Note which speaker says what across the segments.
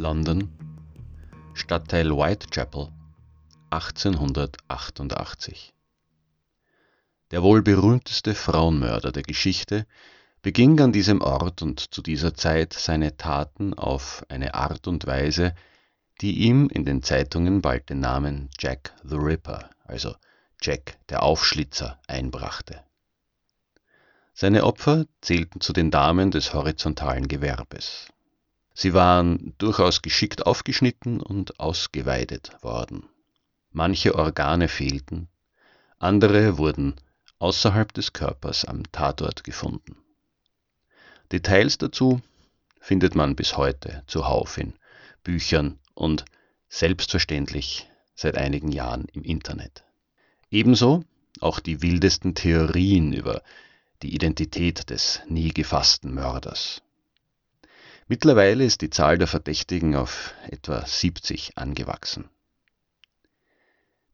Speaker 1: London, Stadtteil Whitechapel, 1888. Der wohl berühmteste Frauenmörder der Geschichte beging an diesem Ort und zu dieser Zeit seine Taten auf eine Art und Weise, die ihm in den Zeitungen bald den Namen Jack the Ripper, also Jack der Aufschlitzer, einbrachte. Seine Opfer zählten zu den Damen des horizontalen Gewerbes. Sie waren durchaus geschickt aufgeschnitten und ausgeweidet worden. Manche Organe fehlten, andere wurden außerhalb des Körpers am Tatort gefunden. Details dazu findet man bis heute zuhauf in Büchern und selbstverständlich seit einigen Jahren im Internet. Ebenso auch die wildesten Theorien über die Identität des nie gefassten Mörders. Mittlerweile ist die Zahl der Verdächtigen auf etwa 70 angewachsen.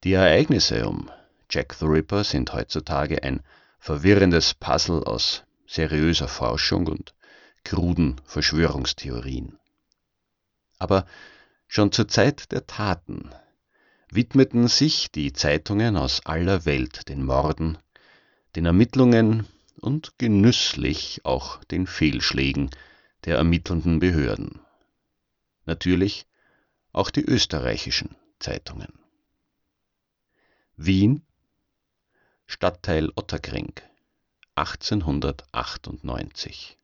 Speaker 1: Die Ereignisse um Jack the Ripper sind heutzutage ein verwirrendes Puzzle aus seriöser Forschung und kruden Verschwörungstheorien. Aber schon zur Zeit der Taten widmeten sich die Zeitungen aus aller Welt den Morden, den Ermittlungen und genüsslich auch den Fehlschlägen der ermittelnden Behörden. Natürlich auch die österreichischen Zeitungen. Wien, Stadtteil Otterkring, 1898.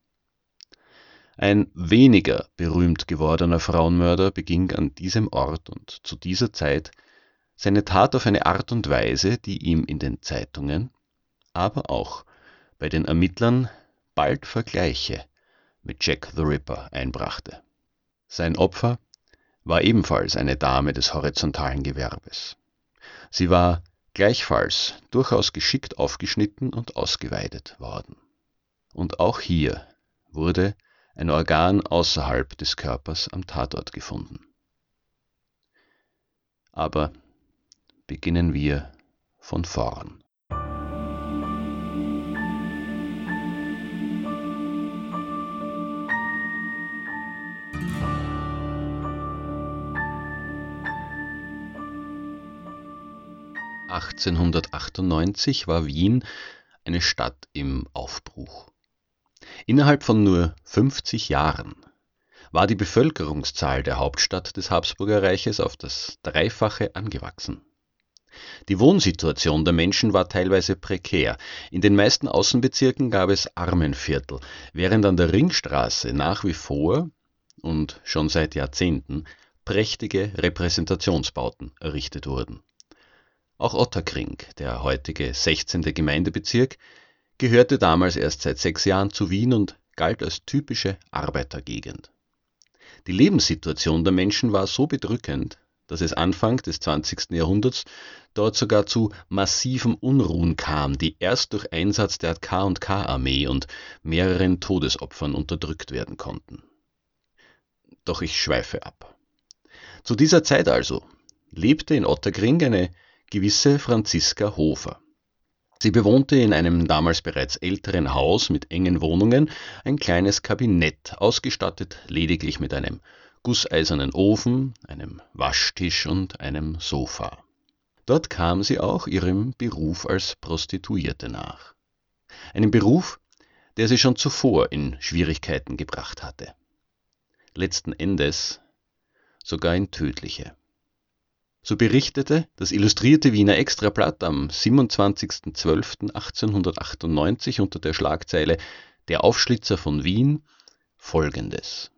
Speaker 1: Ein weniger berühmt gewordener Frauenmörder beging an diesem Ort und zu dieser Zeit seine Tat auf eine Art und Weise, die ihm in den Zeitungen, aber auch bei den Ermittlern bald Vergleiche mit Jack the Ripper einbrachte. Sein Opfer war ebenfalls eine Dame des horizontalen Gewerbes. Sie war gleichfalls durchaus geschickt aufgeschnitten und ausgeweidet worden. Und auch hier wurde ein Organ außerhalb des Körpers am Tatort gefunden. Aber beginnen wir von vorn. 1898 war Wien eine Stadt im Aufbruch. Innerhalb von nur 50 Jahren war die Bevölkerungszahl der Hauptstadt des Habsburgerreiches auf das Dreifache angewachsen. Die Wohnsituation der Menschen war teilweise prekär. In den meisten Außenbezirken gab es Armenviertel, während an der Ringstraße nach wie vor und schon seit Jahrzehnten prächtige Repräsentationsbauten errichtet wurden. Auch Otterkring, der heutige 16. Gemeindebezirk, gehörte damals erst seit sechs Jahren zu Wien und galt als typische Arbeitergegend. Die Lebenssituation der Menschen war so bedrückend, dass es Anfang des 20. Jahrhunderts dort sogar zu massiven Unruhen kam, die erst durch Einsatz der K&K-Armee und mehreren Todesopfern unterdrückt werden konnten. Doch ich schweife ab. Zu dieser Zeit also lebte in Otterkring eine gewisse Franziska Hofer. Sie bewohnte in einem damals bereits älteren Haus mit engen Wohnungen ein kleines Kabinett, ausgestattet lediglich mit einem gusseisernen Ofen, einem Waschtisch und einem Sofa. Dort kam sie auch ihrem Beruf als Prostituierte nach. Einem Beruf, der sie schon zuvor in Schwierigkeiten gebracht hatte. Letzten Endes sogar in tödliche. So berichtete das illustrierte Wiener Extrablatt am 27.12.1898 unter der Schlagzeile Der Aufschlitzer von Wien folgendes.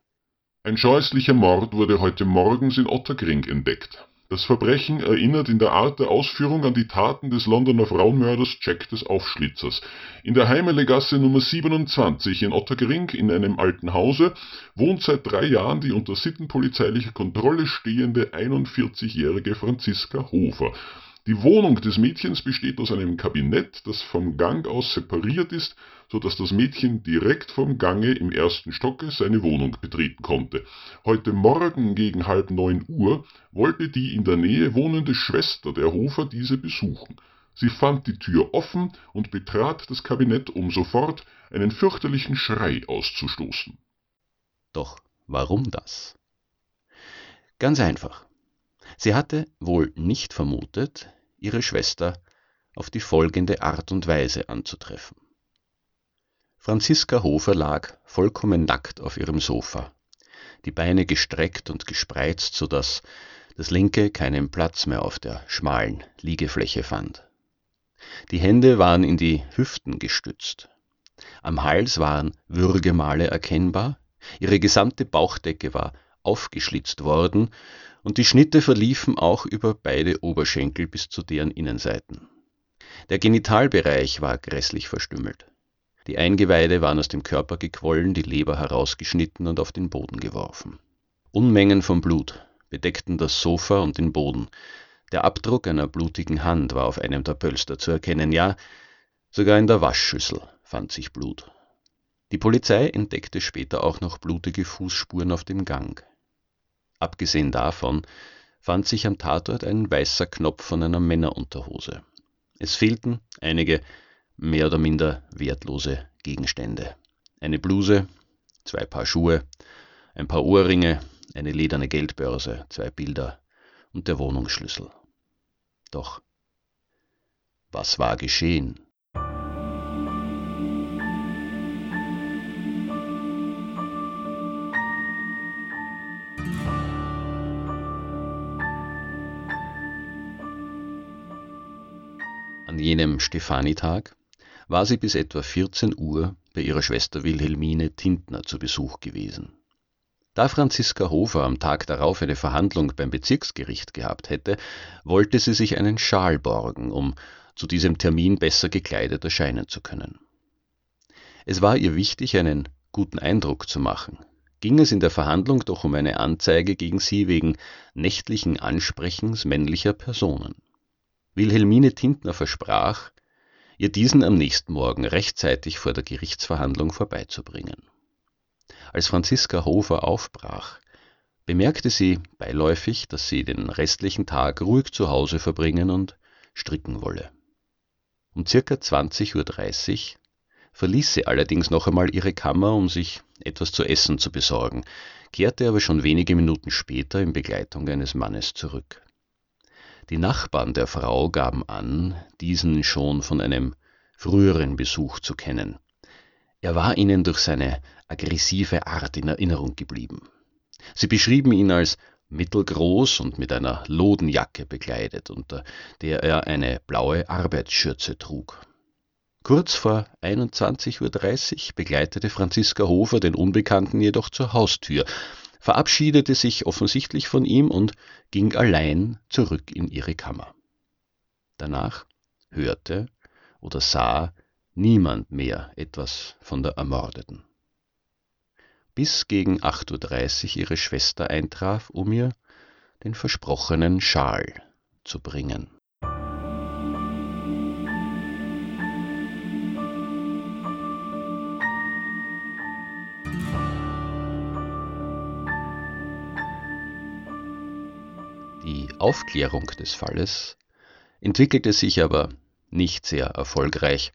Speaker 2: Ein scheußlicher Mord wurde heute morgens in Otterkring entdeckt. Das Verbrechen erinnert in der Art der Ausführung an die Taten des Londoner Frauenmörders Jack des Aufschlitzers. In der Heimelegasse Nummer 27 in Otterkring in einem alten Hause wohnt seit drei Jahren die unter sittenpolizeilicher Kontrolle stehende 41-jährige Franziska Hofer die Wohnung des Mädchens besteht aus einem Kabinett, das vom Gang aus separiert ist, so dass das Mädchen direkt vom Gange im ersten Stocke seine Wohnung betreten konnte. Heute Morgen gegen halb neun Uhr wollte die in der Nähe wohnende Schwester der Hofer diese besuchen. Sie fand die Tür offen und betrat das Kabinett, um sofort einen fürchterlichen Schrei auszustoßen.
Speaker 1: Doch warum das? Ganz einfach. Sie hatte wohl nicht vermutet, ihre Schwester auf die folgende Art und Weise anzutreffen. Franziska Hofer lag vollkommen nackt auf ihrem Sofa, die Beine gestreckt und gespreizt, so dass das linke keinen Platz mehr auf der schmalen Liegefläche fand. Die Hände waren in die Hüften gestützt. Am Hals waren Würgemale erkennbar, ihre gesamte Bauchdecke war aufgeschlitzt worden und die Schnitte verliefen auch über beide Oberschenkel bis zu deren Innenseiten. Der Genitalbereich war grässlich verstümmelt. Die Eingeweide waren aus dem Körper gequollen, die Leber herausgeschnitten und auf den Boden geworfen. Unmengen von Blut bedeckten das Sofa und den Boden. Der Abdruck einer blutigen Hand war auf einem der Pölster zu erkennen, ja, sogar in der Waschschüssel fand sich Blut. Die Polizei entdeckte später auch noch blutige Fußspuren auf dem Gang. Abgesehen davon fand sich am Tatort ein weißer Knopf von einer Männerunterhose. Es fehlten einige mehr oder minder wertlose Gegenstände. Eine Bluse, zwei Paar Schuhe, ein paar Ohrringe, eine lederne Geldbörse, zwei Bilder und der Wohnungsschlüssel. Doch was war geschehen? An jenem Stefanitag war sie bis etwa 14 Uhr bei ihrer Schwester Wilhelmine Tintner zu Besuch gewesen. Da Franziska Hofer am Tag darauf eine Verhandlung beim Bezirksgericht gehabt hätte, wollte sie sich einen Schal borgen, um zu diesem Termin besser gekleidet erscheinen zu können. Es war ihr wichtig, einen guten Eindruck zu machen. Ging es in der Verhandlung doch um eine Anzeige gegen sie wegen nächtlichen Ansprechens männlicher Personen. Wilhelmine Tintner versprach, ihr diesen am nächsten Morgen rechtzeitig vor der Gerichtsverhandlung vorbeizubringen. Als Franziska Hofer aufbrach, bemerkte sie beiläufig, dass sie den restlichen Tag ruhig zu Hause verbringen und stricken wolle. Um circa 20.30 Uhr verließ sie allerdings noch einmal ihre Kammer, um sich etwas zu essen zu besorgen, kehrte aber schon wenige Minuten später in Begleitung eines Mannes zurück. Die Nachbarn der Frau gaben an, diesen schon von einem früheren Besuch zu kennen. Er war ihnen durch seine aggressive Art in Erinnerung geblieben. Sie beschrieben ihn als mittelgroß und mit einer Lodenjacke bekleidet, unter der er eine blaue Arbeitsschürze trug. Kurz vor 21.30 Uhr begleitete Franziska Hofer den Unbekannten jedoch zur Haustür, verabschiedete sich offensichtlich von ihm und ging allein zurück in ihre Kammer. Danach hörte oder sah niemand mehr etwas von der Ermordeten. Bis gegen 8.30 Uhr ihre Schwester eintraf, um ihr den versprochenen Schal zu bringen. Aufklärung des Falles entwickelte sich aber nicht sehr erfolgreich,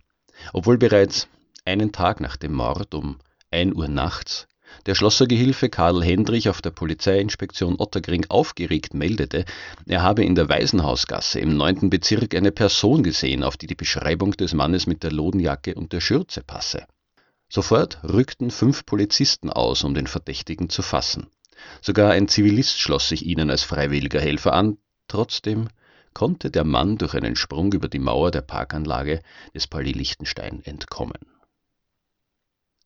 Speaker 1: obwohl bereits einen Tag nach dem Mord um 1 Uhr nachts der Schlossergehilfe Karl Hendrich auf der Polizeiinspektion Otterkring aufgeregt meldete, er habe in der Waisenhausgasse im 9. Bezirk eine Person gesehen, auf die die Beschreibung des Mannes mit der Lodenjacke und der Schürze passe. Sofort rückten fünf Polizisten aus, um den Verdächtigen zu fassen. Sogar ein Zivilist schloss sich ihnen als freiwilliger Helfer an, trotzdem konnte der Mann durch einen Sprung über die Mauer der Parkanlage des Palais Liechtenstein entkommen.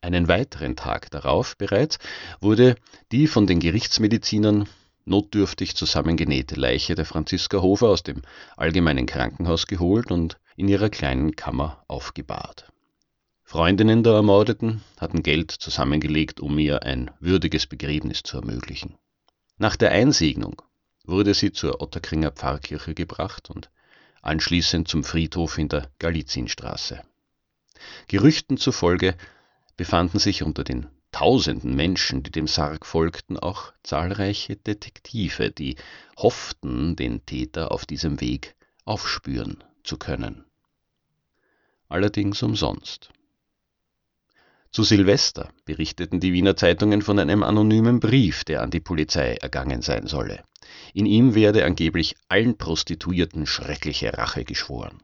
Speaker 1: Einen weiteren Tag darauf bereits wurde die von den Gerichtsmedizinern notdürftig zusammengenähte Leiche der Franziska Hofer aus dem allgemeinen Krankenhaus geholt und in ihrer kleinen Kammer aufgebahrt. Freundinnen der Ermordeten hatten Geld zusammengelegt, um ihr ein würdiges Begräbnis zu ermöglichen. Nach der Einsegnung wurde sie zur Otterkringer Pfarrkirche gebracht und anschließend zum Friedhof in der Galizienstraße. Gerüchten zufolge befanden sich unter den tausenden Menschen, die dem Sarg folgten, auch zahlreiche Detektive, die hofften, den Täter auf diesem Weg aufspüren zu können. Allerdings umsonst. Zu Silvester berichteten die Wiener Zeitungen von einem anonymen Brief, der an die Polizei ergangen sein solle. In ihm werde angeblich allen Prostituierten schreckliche Rache geschworen.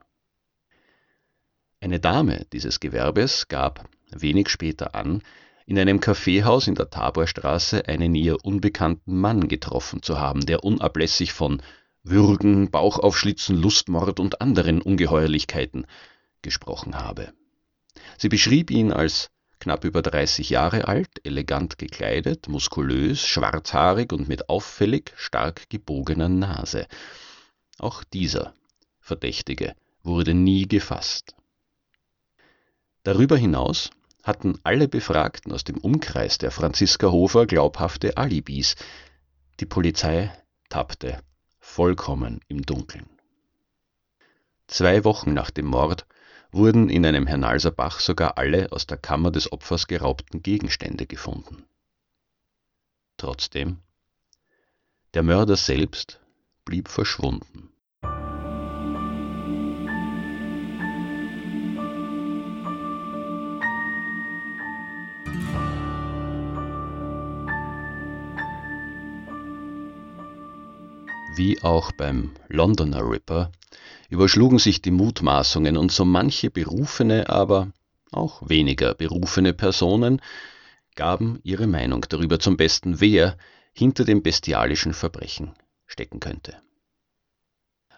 Speaker 1: Eine Dame dieses Gewerbes gab wenig später an, in einem Kaffeehaus in der Taborstraße einen ihr unbekannten Mann getroffen zu haben, der unablässig von Würgen, Bauchaufschlitzen, Lustmord und anderen Ungeheuerlichkeiten gesprochen habe. Sie beschrieb ihn als knapp über 30 Jahre alt, elegant gekleidet, muskulös, schwarzhaarig und mit auffällig stark gebogener Nase. Auch dieser Verdächtige wurde nie gefasst. Darüber hinaus hatten alle Befragten aus dem Umkreis der Franziska Hofer glaubhafte Alibis. Die Polizei tappte vollkommen im Dunkeln. Zwei Wochen nach dem Mord wurden in einem Hernalser Bach sogar alle aus der Kammer des Opfers geraubten Gegenstände gefunden. Trotzdem, der Mörder selbst blieb verschwunden. Wie auch beim Londoner Ripper überschlugen sich die Mutmaßungen und so manche berufene, aber auch weniger berufene Personen gaben ihre Meinung darüber zum Besten, wer hinter dem bestialischen Verbrechen stecken könnte.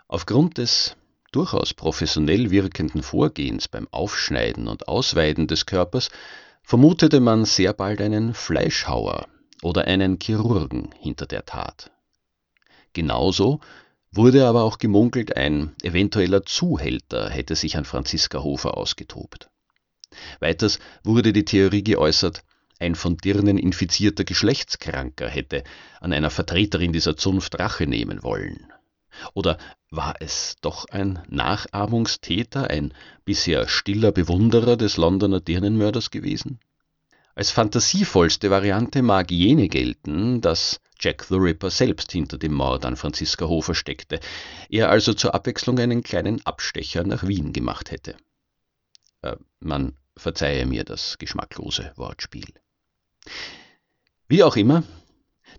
Speaker 1: Aufgrund des durchaus professionell wirkenden Vorgehens beim Aufschneiden und Ausweiden des Körpers vermutete man sehr bald einen Fleischhauer oder einen Chirurgen hinter der Tat. Genauso wurde aber auch gemunkelt, ein eventueller Zuhälter hätte sich an Franziska Hofer ausgetobt. Weiters wurde die Theorie geäußert, ein von Dirnen infizierter Geschlechtskranker hätte an einer Vertreterin dieser Zunft Rache nehmen wollen. Oder war es doch ein Nachahmungstäter, ein bisher stiller Bewunderer des Londoner Dirnenmörders gewesen? Als fantasievollste Variante mag jene gelten, dass Jack the Ripper selbst hinter dem Mord an Franziska Hofer steckte, er also zur Abwechslung einen kleinen Abstecher nach Wien gemacht hätte. Äh, man verzeihe mir das geschmacklose Wortspiel. Wie auch immer,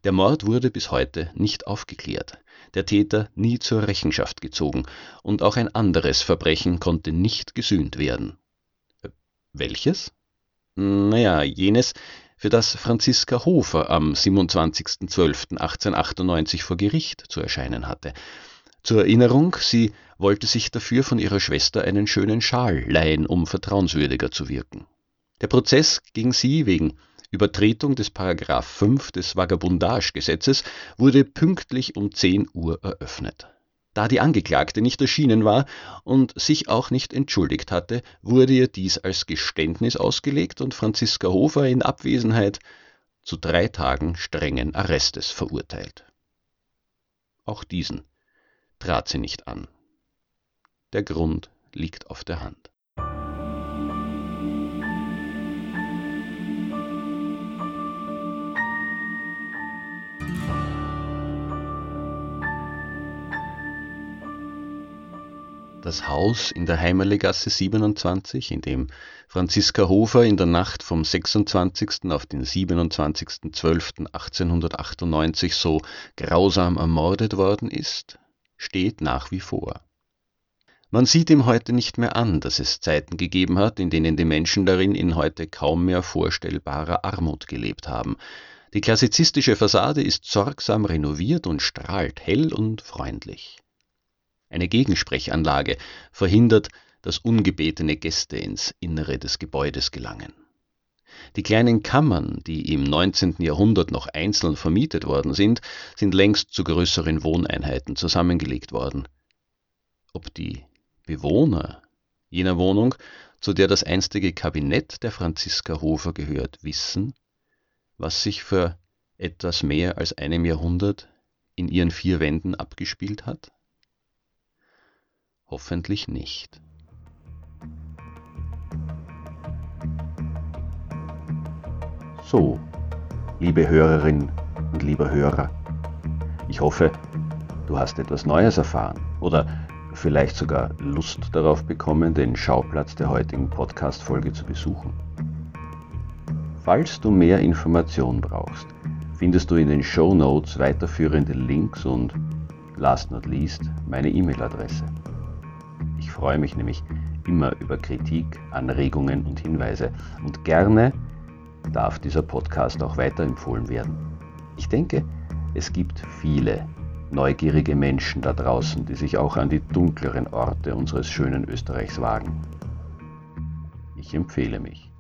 Speaker 1: der Mord wurde bis heute nicht aufgeklärt, der Täter nie zur Rechenschaft gezogen und auch ein anderes Verbrechen konnte nicht gesühnt werden. Äh, welches? Naja, jenes, für das Franziska Hofer am 27.12.1898 vor Gericht zu erscheinen hatte. Zur Erinnerung, sie wollte sich dafür von ihrer Schwester einen schönen Schal leihen, um vertrauenswürdiger zu wirken. Der Prozess gegen sie wegen Übertretung des Paragraph 5 des Vagabundagegesetzes wurde pünktlich um 10 Uhr eröffnet. Da die Angeklagte nicht erschienen war und sich auch nicht entschuldigt hatte, wurde ihr dies als Geständnis ausgelegt und Franziska Hofer in Abwesenheit zu drei Tagen strengen Arrestes verurteilt. Auch diesen trat sie nicht an. Der Grund liegt auf der Hand. Das Haus in der Heimerlegasse 27, in dem Franziska Hofer in der Nacht vom 26. auf den 27.12.1898 so grausam ermordet worden ist, steht nach wie vor. Man sieht ihm heute nicht mehr an, dass es Zeiten gegeben hat, in denen die Menschen darin in heute kaum mehr vorstellbarer Armut gelebt haben. Die klassizistische Fassade ist sorgsam renoviert und strahlt hell und freundlich. Eine Gegensprechanlage verhindert, dass ungebetene Gäste ins Innere des Gebäudes gelangen. Die kleinen Kammern, die im 19. Jahrhundert noch einzeln vermietet worden sind, sind längst zu größeren Wohneinheiten zusammengelegt worden. Ob die Bewohner jener Wohnung, zu der das einstige Kabinett der Franziska Hofer gehört, wissen, was sich für etwas mehr als einem Jahrhundert in ihren vier Wänden abgespielt hat? Hoffentlich nicht. So, liebe Hörerin und lieber Hörer, ich hoffe, du hast etwas Neues erfahren oder vielleicht sogar Lust darauf bekommen, den Schauplatz der heutigen Podcast-Folge zu besuchen. Falls du mehr Informationen brauchst, findest du in den Show Notes weiterführende Links und, last not least, meine E-Mail-Adresse freue mich nämlich immer über Kritik, Anregungen und Hinweise. Und gerne darf dieser Podcast auch weiterempfohlen werden. Ich denke, es gibt viele neugierige Menschen da draußen, die sich auch an die dunkleren Orte unseres schönen Österreichs wagen. Ich empfehle mich.